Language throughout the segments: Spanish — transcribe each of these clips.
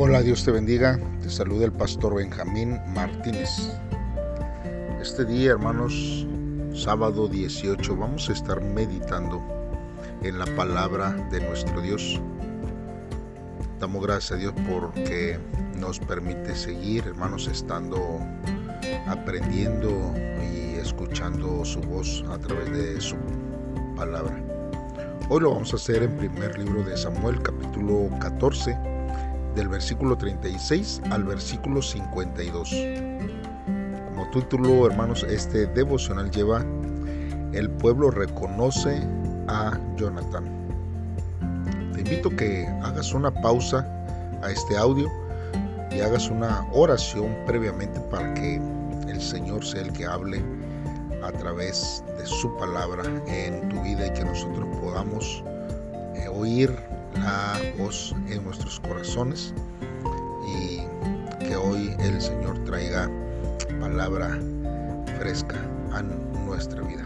Hola, Dios te bendiga. Te saluda el pastor Benjamín Martínez. Este día, hermanos, sábado 18, vamos a estar meditando en la palabra de nuestro Dios. Damos gracias a Dios porque nos permite seguir, hermanos, estando aprendiendo y escuchando su voz a través de su palabra. Hoy lo vamos a hacer en primer libro de Samuel, capítulo 14, del versículo 36 al versículo 52. Como título, hermanos, este devocional lleva El pueblo reconoce a Jonathan. Te invito a que hagas una pausa a este audio y hagas una oración previamente para que el Señor sea el que hable a través de su palabra en tu vida y que nosotros podamos eh, oír la voz en nuestros corazones y que hoy el Señor traiga palabra fresca a nuestra vida.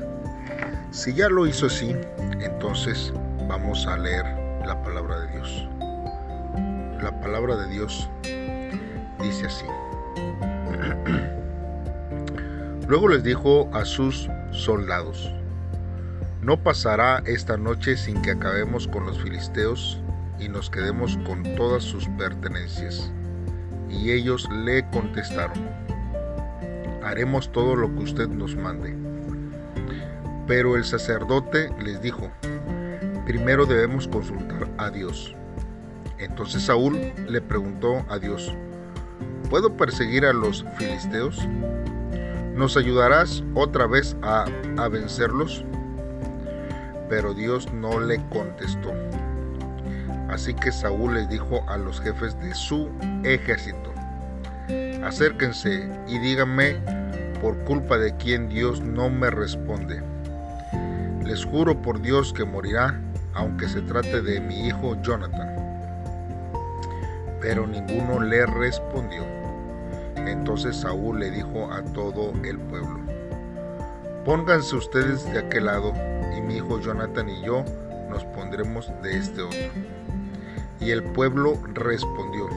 Si ya lo hizo así, entonces vamos a leer la palabra de Dios. La palabra de Dios dice así. Luego les dijo a sus soldados, no pasará esta noche sin que acabemos con los filisteos y nos quedemos con todas sus pertenencias. Y ellos le contestaron, haremos todo lo que usted nos mande. Pero el sacerdote les dijo, primero debemos consultar a Dios. Entonces Saúl le preguntó a Dios, ¿puedo perseguir a los filisteos? ¿Nos ayudarás otra vez a, vencerlos? Pero Dios no le contestó. Así que Saúl les dijo a los jefes de su ejército, acérquense y díganme por culpa de quién Dios no me responde. Les juro por Dios que morirá, aunque se trate de mi hijo Jonathan. Pero ninguno le respondió. Entonces Saúl le dijo a todo el pueblo, pónganse ustedes de aquel lado y mi hijo Jonathan y yo nos pondremos de este otro. Y el pueblo respondió,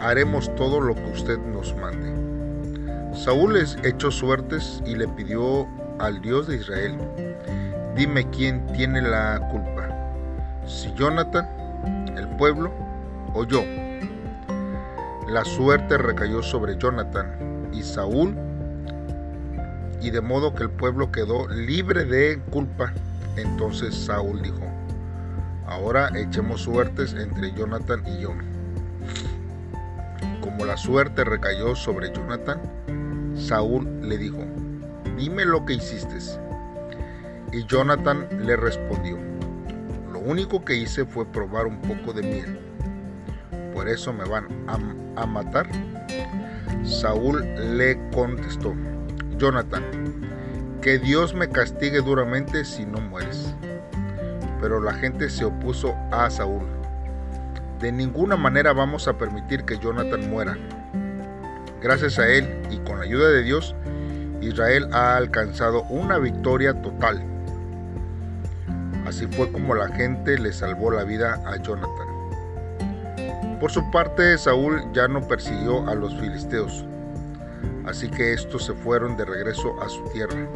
haremos todo lo que usted nos mande. Saúl les echó suertes y le pidió al Dios de Israel, dime quién tiene la culpa, si Jonathan, el pueblo o yo. La suerte recayó sobre Jonathan y Saúl, y de modo que el pueblo quedó libre de culpa. Entonces Saúl dijo, ahora echemos suertes entre Jonathan y yo. Como la suerte recayó sobre Jonathan, Saúl le dijo, dime lo que hiciste. Y Jonathan le respondió, lo único que hice fue probar un poco de miel por eso me van a, matar? Saúl le contestó, Jonathan, que Dios me castigue duramente si no mueres. Pero la gente se opuso a Saúl. De ninguna manera vamos a permitir que Jonathan muera. Gracias a él y con la ayuda de Dios, Israel ha alcanzado una victoria total. Así fue como la gente le salvó la vida a Jonathan. Por su parte, Saúl ya no persiguió a los filisteos, así que estos se fueron de regreso a su tierra.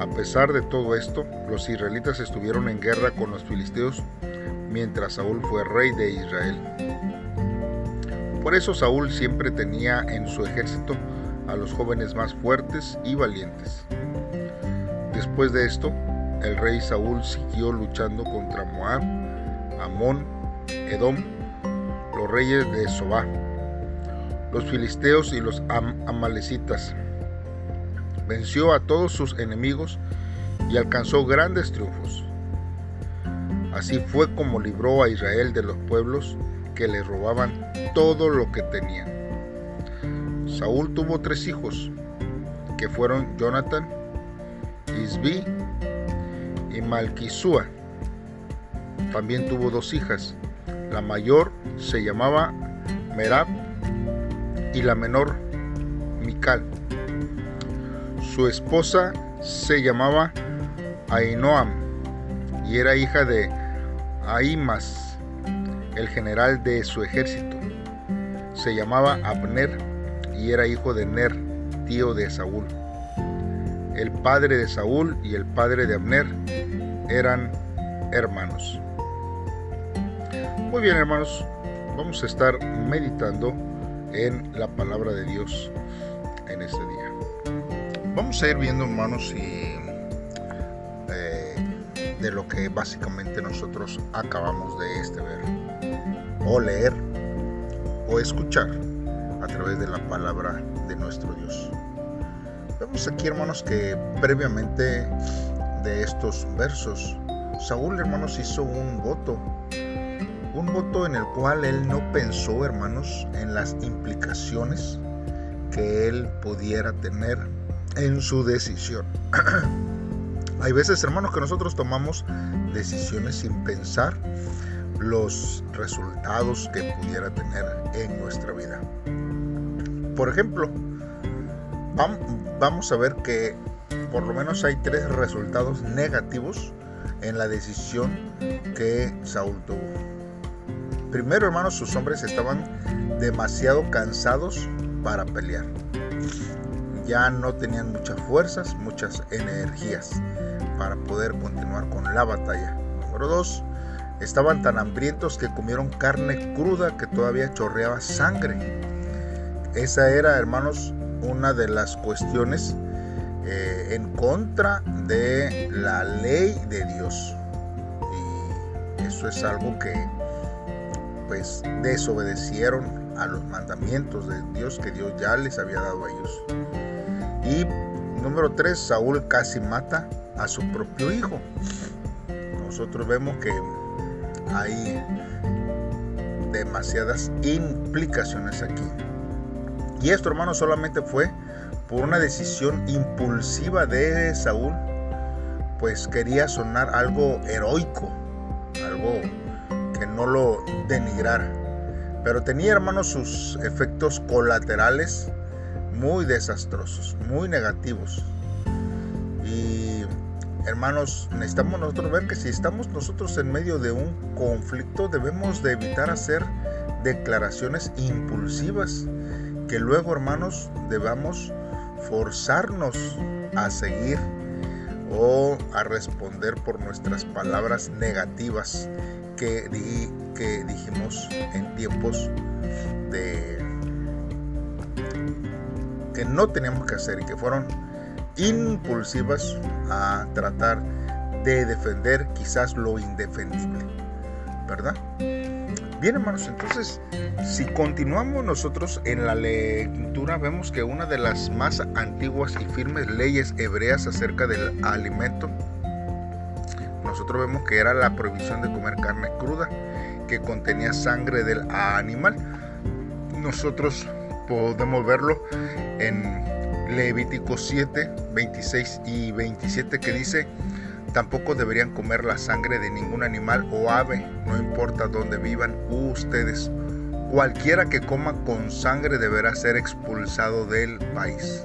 A pesar de todo esto, los israelitas estuvieron en guerra con los filisteos mientras Saúl fue rey de Israel. Por eso Saúl siempre tenía en su ejército a los jóvenes más fuertes y valientes. Después de esto, el rey Saúl siguió luchando contra Moab, Amón, Edom los reyes de Sobá, los filisteos y los amalecitas. Venció a todos sus enemigos y alcanzó grandes triunfos. Así fue como libró a Israel de los pueblos que le robaban todo lo que tenían. Saúl tuvo tres hijos, que fueron Jonathan, Isbi y Malquisúa. También tuvo dos hijas, la mayor se llamaba Merab y la menor Mical. Su esposa se llamaba Ainoam y era hija de Aimas. el general de su ejército. Se llamaba Abner y era hijo de Ner, tío de Saúl. El padre de Saúl y el padre de Abner eran hermanos. Muy bien hermanos, vamos a estar meditando en la palabra de Dios en este día. Vamos a ir viendo hermanos y eh, de lo que básicamente nosotros acabamos de este ver o leer o escuchar a través de la palabra de nuestro Dios. Vemos aquí, hermanos, que previamente de estos versos, Saúl, hermanos, hizo un voto. Un voto en el cual él no pensó, hermanos, en las implicaciones que él pudiera tener en su decisión. Hay veces, hermanos, que nosotros tomamos decisiones sin pensar los resultados que pudiera tener en nuestra vida. Por ejemplo, vamos a ver que por lo menos hay tres resultados negativos en la decisión que Saúl tuvo. Primero, hermanos, sus hombres estaban demasiado cansados para pelear. Ya no tenían muchas fuerzas, muchas energías para poder continuar con la batalla. Número dos, estaban tan hambrientos que comieron carne cruda que todavía chorreaba sangre. Esa era, hermanos, una de las cuestiones eh, en contra de la ley de Dios. Y eso es algo que pues desobedecieron a los mandamientos de Dios que Dios ya les había dado a ellos. Y número 3, Saúl casi mata a su propio hijo. Nosotros vemos que hay demasiadas implicaciones aquí. Y esto, hermano, solamente fue por una decisión impulsiva de Saúl, pues quería sonar algo heroico, algo que no lo denigrara. Pero tenía, hermano, sus efectos colaterales muy desastrosos, muy negativos. Y hermanos, necesitamos nosotros ver que si estamos nosotros en medio de un conflicto, debemos de evitar hacer declaraciones impulsivas que luego, hermanos, debamos forzarnos a seguir o a responder por nuestras palabras negativas que, que dijimos en tiempos de que no teníamos que hacer y que fueron impulsivas a tratar de defender quizás lo indefendible, ¿verdad? Bien, hermanos, entonces, si continuamos nosotros en la lectura, vemos que una de las más antiguas y firmes leyes hebreas acerca del alimento, nosotros vemos que era la prohibición de comer carne cruda que contenía sangre del animal. Nosotros podemos verlo en Levítico 7, 26 y 27 que dice, Tampoco deberían comer la sangre de ningún animal o ave, no importa dónde vivan ustedes. Cualquiera que coma con sangre deberá ser expulsado del país.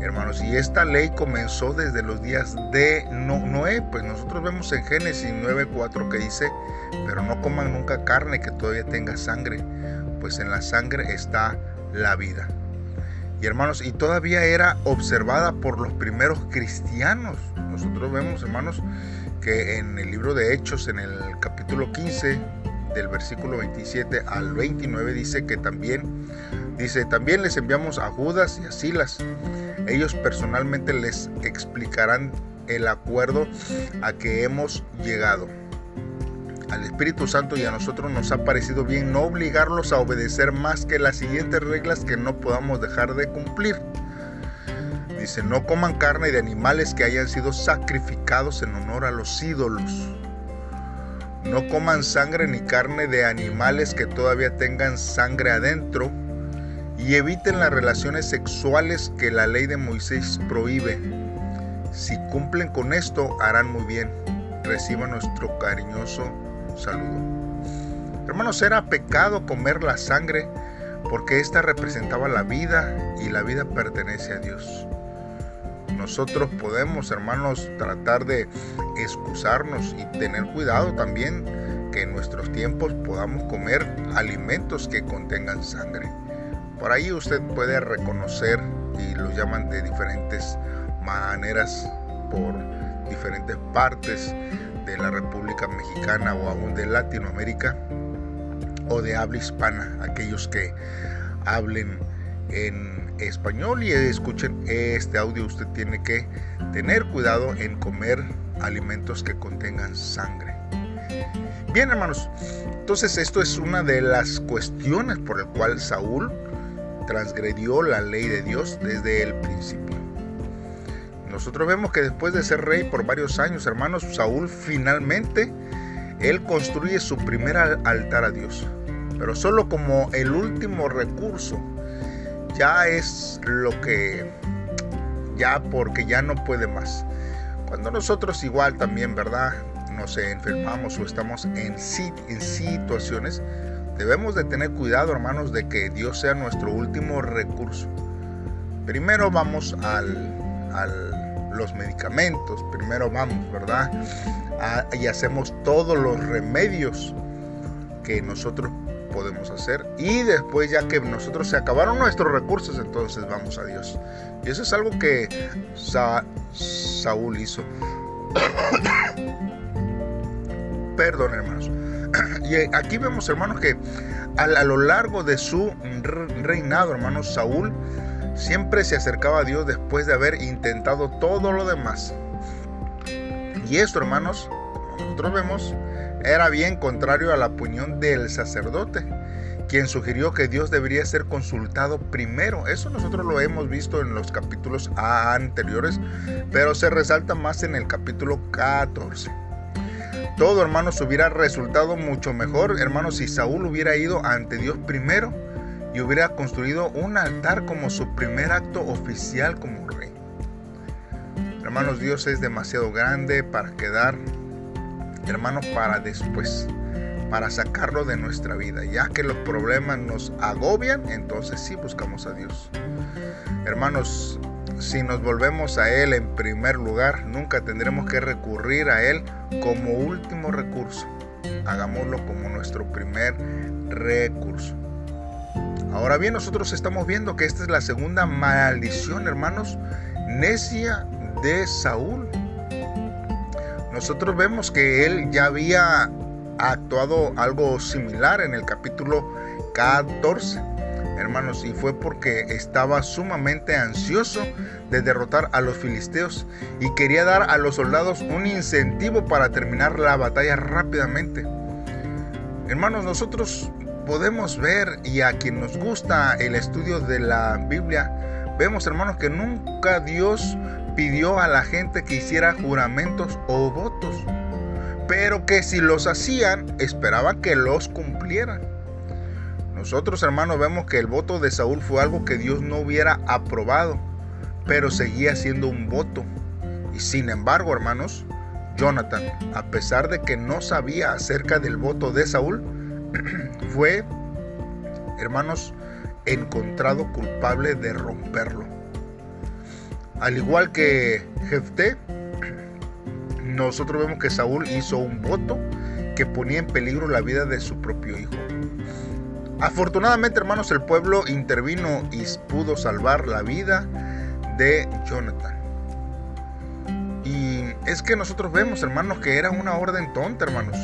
Hermanos, y esta ley comenzó desde los días de Noé, pues nosotros vemos en Génesis 9:4 que dice, pero no coman nunca carne que todavía tenga sangre, pues en la sangre está la vida. Y hermanos, y todavía era observada por los primeros cristianos. Nosotros vemos, hermanos, que en el libro de Hechos, en el capítulo 15, del versículo 27 al 29, dice que también, dice, también les enviamos a Judas y a Silas. Ellos personalmente les explicarán el acuerdo a que hemos llegado al Espíritu Santo y a nosotros nos ha parecido bien no obligarlos a obedecer más que las siguientes reglas que no podamos dejar de cumplir. Dice, no coman carne de animales que hayan sido sacrificados en honor a los ídolos. No coman sangre ni carne de animales que todavía tengan sangre adentro. Y eviten las relaciones sexuales que la ley de Moisés prohíbe. Si cumplen con esto, harán muy bien. Reciban nuestro cariñoso saludo. Hermanos, era pecado comer la sangre porque ésta representaba la vida y la vida pertenece a Dios. Nosotros podemos, hermanos, tratar de excusarnos y tener cuidado también que en nuestros tiempos podamos comer alimentos que contengan sangre. Por ahí usted puede reconocer y los llaman de diferentes maneras por diferentes partes de la República Mexicana o aún de Latinoamérica o de habla hispana, aquellos que hablen en español y escuchen este audio, usted tiene que tener cuidado en comer alimentos que contengan sangre. Bien, hermanos, entonces esto es una de las cuestiones por el cual Saúl transgredió la ley de Dios desde el principio. Nosotros vemos que después de ser rey por varios años, hermanos, Saúl finalmente, él construye su primer altar a Dios. Pero solo como el último recurso, ya es lo que, ya porque ya no puede más. Cuando nosotros igual también, ¿verdad? Nos enfermamos o estamos en, en situaciones, debemos de tener cuidado, hermanos, de que Dios sea nuestro último recurso. Primero vamos al, al los medicamentos, primero vamos, ¿verdad? y hacemos todos los remedios que nosotros podemos hacer. Y después ya que nosotros se acabaron nuestros recursos entonces vamos a Dios. Y eso es algo que Saúl hizo. Perdón hermanos. Y aquí vemos hermanos que a, a lo largo de su reinado hermanos Saúl siempre se acercaba a Dios después de haber intentado todo lo demás. Y esto, hermanos, nosotros vemos, era bien contrario a la opinión del sacerdote, quien sugirió que Dios debería ser consultado primero. Eso nosotros lo hemos visto en los capítulos anteriores, pero se resalta más en el capítulo 14. Todo, hermanos, hubiera resultado mucho mejor, hermanos, si Saúl hubiera ido ante Dios primero y hubiera construido un altar como su primer acto oficial como rey. Hermanos, Dios es demasiado grande para quedar, hermanos, para después, para sacarlo de nuestra vida. Ya que los problemas nos agobian, entonces sí buscamos a Dios. Hermanos, si nos volvemos a Él en primer lugar, nunca tendremos que recurrir a Él como último recurso. Hagámoslo como nuestro primer recurso. Ahora bien, nosotros estamos viendo que esta es la segunda maldición, hermanos, necia de Saúl. Nosotros vemos que él ya había actuado algo similar en el capítulo 14, hermanos, y fue porque estaba sumamente ansioso de derrotar a los filisteos y quería dar a los soldados un incentivo para terminar la batalla rápidamente. Hermanos, nosotros podemos ver y a quien nos gusta el estudio de la Biblia, vemos hermanos que nunca Dios pidió a la gente que hiciera juramentos o votos, pero que si los hacían, esperaban que los cumplieran. Nosotros hermanos vemos que el voto de Saúl fue algo que Dios no hubiera aprobado, pero seguía siendo un voto. Y sin embargo, hermanos, Jonathan, a pesar de que no sabía acerca del voto de Saúl, fue, hermanos, encontrado culpable de romperlo. Al igual que Jefté, nosotros vemos que Saúl hizo un voto que ponía en peligro la vida de su propio hijo. Afortunadamente, hermanos, el pueblo intervino y pudo salvar la vida de Jonathan. Y es que nosotros vemos, hermanos, que era una orden tonta, hermanos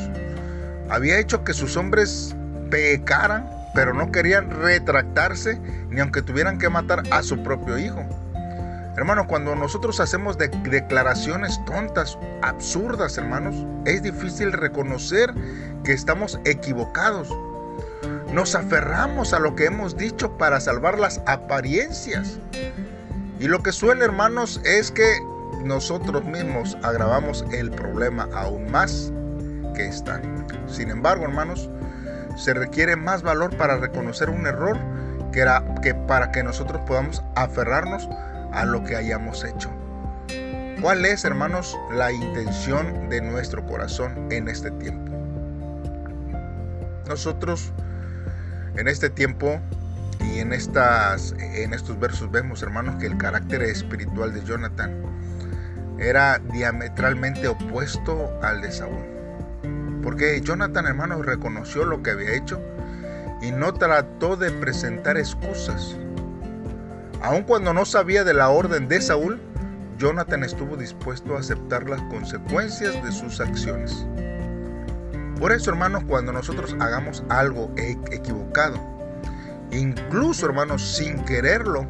había hecho que sus hombres pecaran, pero no querían retractarse ni aunque tuvieran que matar a su propio hijo. Hermanos, cuando nosotros hacemos declaraciones tontas, absurdas, hermanos, es difícil reconocer que estamos equivocados. Nos aferramos a lo que hemos dicho para salvar las apariencias. Y lo que suele, hermanos, es que nosotros mismos agravamos el problema aún más Sin embargo, hermanos, se requiere más valor para reconocer un error que, para que nosotros podamos aferrarnos a lo que hayamos hecho. ¿Cuál es, hermanos, la intención de nuestro corazón en este tiempo? Nosotros en este tiempo y en, en estos versos vemos, hermanos, que el carácter espiritual de Jonathan era diametralmente opuesto al de Saúl. Porque Jonathan, hermanos, reconoció lo que había hecho y no trató de presentar excusas. Aun cuando no sabía de la orden de Saúl, Jonathan estuvo dispuesto a aceptar las consecuencias de sus acciones. Por eso, hermanos, cuando nosotros hagamos algo e-, equivocado, incluso, hermanos, sin quererlo,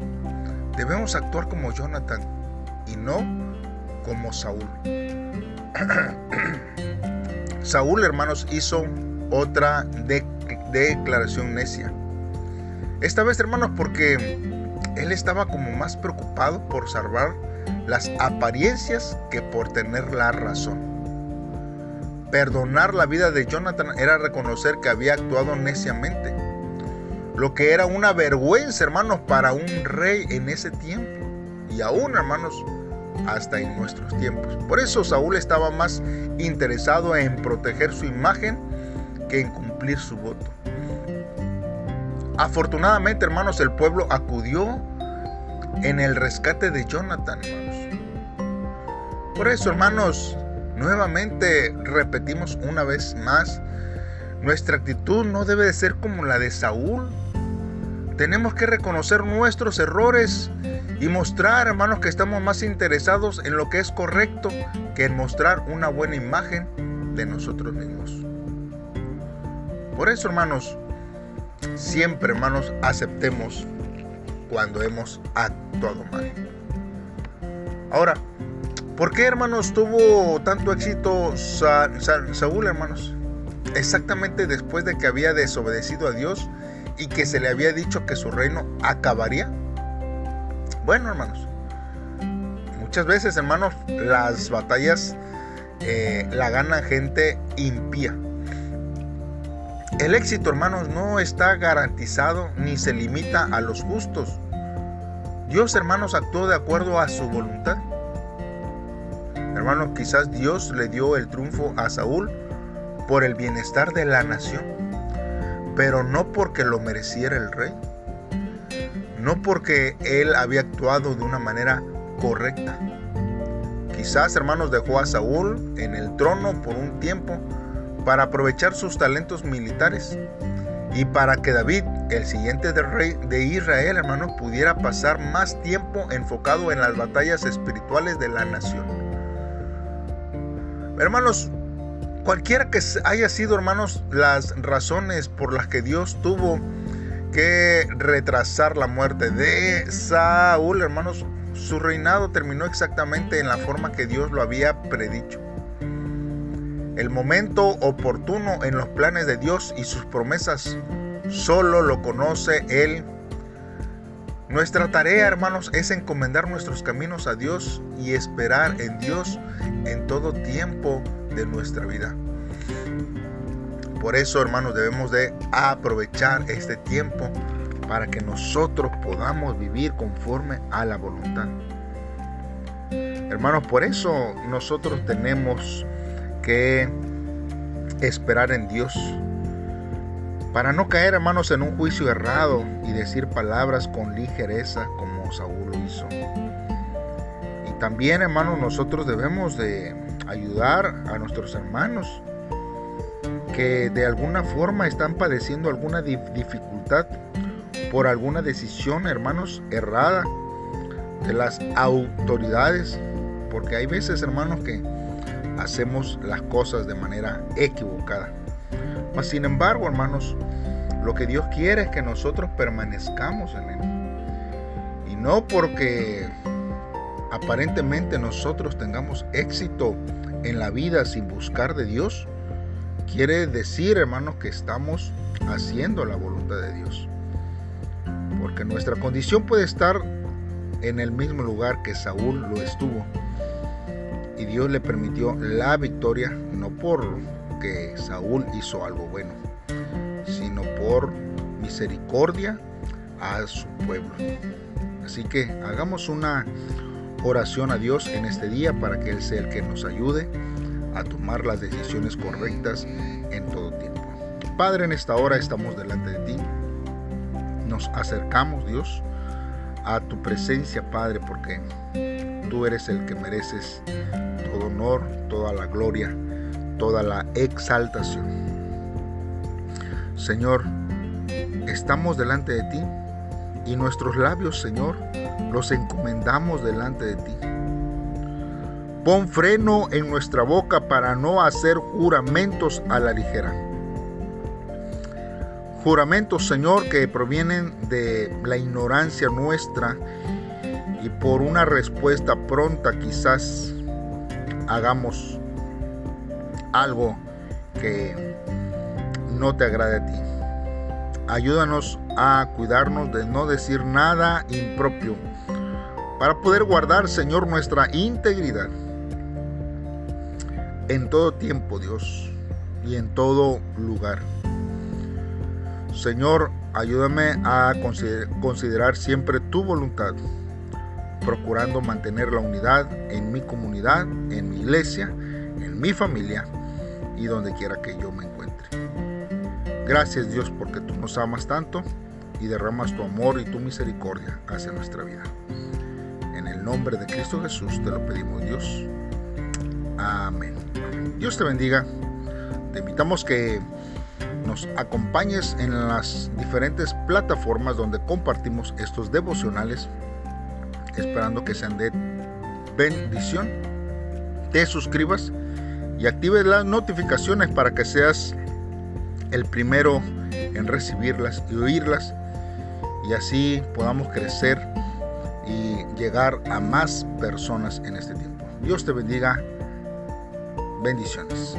debemos actuar como Jonathan y no como Saúl. Saúl, hermanos, hizo otra declaración necia. Esta vez, hermanos, porque él estaba como más preocupado por salvar las apariencias que por tener la razón. Perdonar la vida de Jonathan era reconocer que había actuado neciamente, lo que era una vergüenza, hermanos, para un rey en ese tiempo. Y aún, hermanos, hasta en nuestros tiempos. Por eso Saúl estaba más interesado en proteger su imagen que en cumplir su voto. Afortunadamente, hermanos, el pueblo acudió en el rescate de Jonathan. Por eso, hermanos, nuevamente repetimos una vez más, nuestra actitud no debe de ser como la de Saúl. Tenemos que reconocer nuestros errores y mostrar, hermanos, que estamos más interesados en lo que es correcto que en mostrar una buena imagen de nosotros mismos. Por eso, hermanos, siempre, hermanos, aceptemos cuando hemos actuado mal. Ahora, ¿por qué, hermanos, tuvo tanto éxito Saúl, hermanos? Exactamente después de que había desobedecido a Dios y que se le había dicho que su reino acabaría. Bueno, hermanos, muchas veces, hermanos, las batallas eh, la gana gente impía. El éxito, hermanos, no está garantizado ni se limita a los justos. Dios, hermanos, actuó de acuerdo a su voluntad. Hermanos, quizás Dios le dio el triunfo a Saúl por el bienestar de la nación, pero no porque lo mereciera el rey, no porque él había actuado de una manera correcta. Quizás, hermanos, dejó a Saúl en el trono por un tiempo para aprovechar sus talentos militares y para que David, el siguiente del rey de Israel, hermano, pudiera pasar más tiempo enfocado en las batallas espirituales de la nación. Hermanos, cualquiera que haya sido, hermanos, las razones por las que Dios tuvo que retrasar la muerte de Saúl, hermanos, su reinado terminó exactamente en la forma que Dios lo había predicho el momento oportuno en los planes de Dios y sus promesas solo lo conoce Él. Nuestra tarea, hermanos, es encomendar nuestros caminos a Dios y esperar en Dios en todo tiempo de nuestra vida. Por eso, hermanos, debemos de aprovechar este tiempo para que nosotros podamos vivir conforme a la voluntad. Hermanos, por eso nosotros tenemos que esperar en Dios. Para no caer, hermanos, en un juicio errado y decir palabras con ligereza como Saúl lo hizo. Y también, hermanos, nosotros debemos de ayudar a nuestros hermanos que de alguna forma están padeciendo alguna dificultad por alguna decisión, hermanos, errada de las autoridades. Porque hay veces, hermanos, que hacemos las cosas de manera equivocada. Mas sin embargo, hermanos, lo que Dios quiere es que nosotros permanezcamos en Él. Y no porque aparentemente nosotros tengamos éxito en la vida sin buscar de Dios, quiere decir, hermanos, que estamos haciendo la voluntad de Dios. Porque nuestra condición puede estar en el mismo lugar que Saúl lo estuvo y Dios le permitió la victoria no por que Saúl hizo algo bueno, sino por misericordia a su pueblo. Así que hagamos una oración a Dios en este día para que Él sea el que nos ayude a tomar las decisiones correctas en todo tiempo. Padre, en esta hora estamos delante de ti. Nos acercamos, Dios, a tu presencia, Padre, porque tú eres el que mereces todo honor, toda la gloria, toda la exaltación. Señor, estamos delante de ti y nuestros labios, Señor, los encomendamos delante de ti. Pon freno en nuestra boca para no hacer juramentos a la ligera. Juramentos, Señor, que provienen de la ignorancia nuestra y por una respuesta pronta quizás hagamos algo que no te agrade a ti. Ayúdanos a cuidarnos de no decir nada impropio para poder guardar, Señor, nuestra integridad en todo tiempo, Dios, y en todo lugar. Señor, ayúdame a considerar siempre tu voluntad, procurando mantener la unidad en mi comunidad, en mi iglesia, en mi familia y donde quiera que yo me encuentre. Gracias Dios porque tú nos amas tanto y derramas tu amor y tu misericordia hacia nuestra vida. En el nombre de Cristo Jesús te lo pedimos Dios. Amén. Dios te bendiga. Te invitamos que nos acompañes en las diferentes plataformas donde compartimos estos devocionales, esperando que sean de bendición. Te suscribas y actives las notificaciones para que seas el primero en recibirlas y oírlas y así podamos crecer y llegar a más personas en este tiempo. Dios te bendiga. Bendiciones.